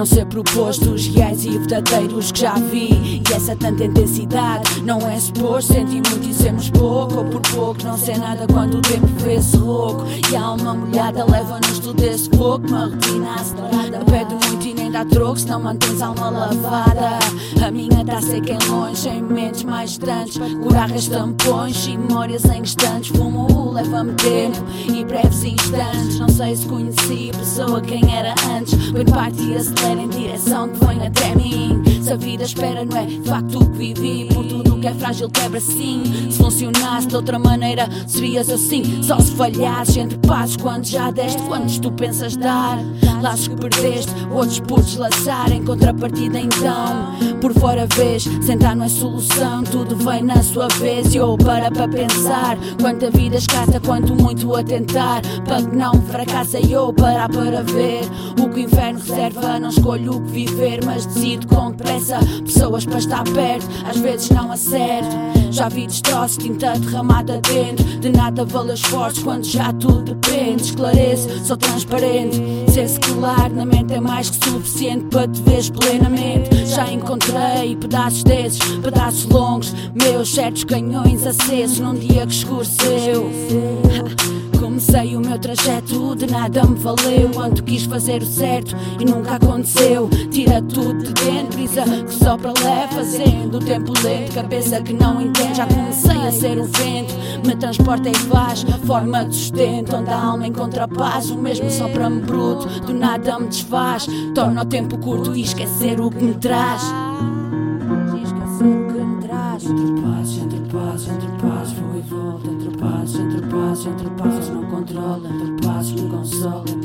não ser proposto os reais e verdadeiros que já vi. E essa tanta intensidade não é suposto. Senti muito e sermos pouco, ou por pouco não sei nada quando o tempo vê-se rouco. E a alma molhada leva-nos tudo esse pouco. Uma rotina acelerada, pede muito e nem dá troco se não mantens a alma lavada. A minha tá seca em longe, em mentes mais distantes. Curarras tampões e memórias em instantes. Fumo leva-me tempo e breves instantes. Não sei se conheci a pessoa quem era antes. Põe parte e acelera em direção que vem até mim. Se a vida espera, não é facto que vivi. Por tudo que é frágil, quebra sim. Se funcionasse de outra maneira, serias assim. Só se falhasses entre passos, quando já deste, quantos tu pensas dar. Laços que perdeste, outros por deslaçar. Em contrapartida, então, por fora vês, sentar não é solução. Tudo vem na sua vez. E eu para para pensar. Quanta vida escassa, quanto muito a tentar. Para que não fracassa, e eu parar para ver o que o inferno reserva. Não escolho o que viver, mas decido com depressa. Pessoas para estar perto, às vezes não acerto. Já vi destroços, tinta derramada dentro. De nada vale esforços quando já tudo depende. Esclareço, sou transparente. Ser secular na mente é mais que suficiente para te veres plenamente. Já encontrei pedaços desses, pedaços longos. Meus certos canhões acesos num dia que escureceu. Comecei o meu trajeto, de nada me valeu. Quando quis fazer o certo e nunca aconteceu. Tira tudo de dentro, brisa que só para leve, fazendo o tempo lento. Cabeça que não entende, já comecei a ser o vento. Me transporta e faz forma de sustento. Onde a alma encontra paz, o mesmo só para me bruto. Do nada me desfaz, torna o tempo curto. E esquecer o que me traz. Entre paz, entre paz, entre paz, vou e volto. Entre paz, entre paz, entre paz, não controlo. Entre paz, no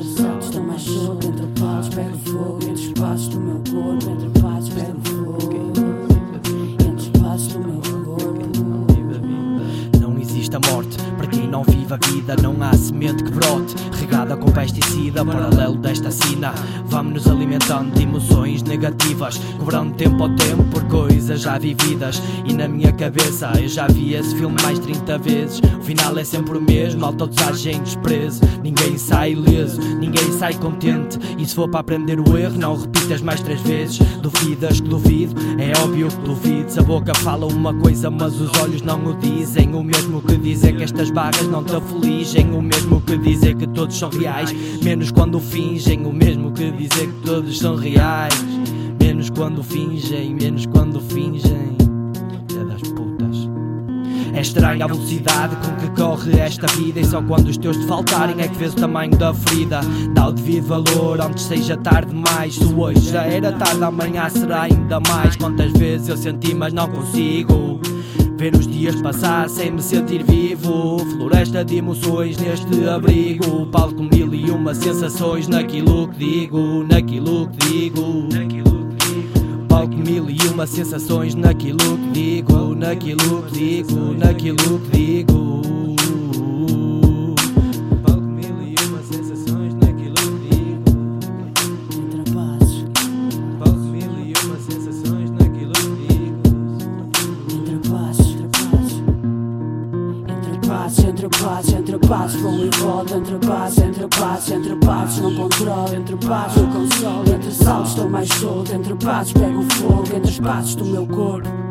não vive a vida. Não há semente que brote, regada com pesticida. Paralelo desta sina, vamos nos alimentando de emoções negativas, cobrando tempo ao tempo por coisas já vividas. E na minha cabeça eu já vi esse filme mais 30 vezes. O final é sempre o mesmo, alta dos agentes presos. Ninguém sai ileso, ninguém sai contente. E se for para aprender o erro, não repitas mais três vezes. Duvidas que duvido, é óbvio que duvides. A boca fala uma coisa, mas os olhos não o dizem. O mesmo que dizer que estas barras não te afligem. O mesmo que dizer que todos são reais, menos quando fingem. O mesmo que dizer que todos são reais, menos quando fingem, menos quando fingem. É das putas. É estranha a velocidade com que corre esta vida E só quando os teus te faltarem é que vês o tamanho da ferida Dá o devido valor antes seja tarde demais Se hoje já era tarde, amanhã será ainda mais Quantas vezes eu senti mas não consigo Ver os dias passar sem me sentir vivo. Floresta de emoções neste abrigo. Palco mil e uma sensações naquilo que digo Naquilo que digo. Palco mil e uma sensações naquilo que digo Naquilo que digo, naquilo que digo Entre pazes, entre pazes, vou e volto. Entre pazes, entre pazes, entre pazes, não controlo. Entre pazes, o console. Entre saltos, estou mais solto. Entre pazes, pego fogo. Entre os passos do meu corpo.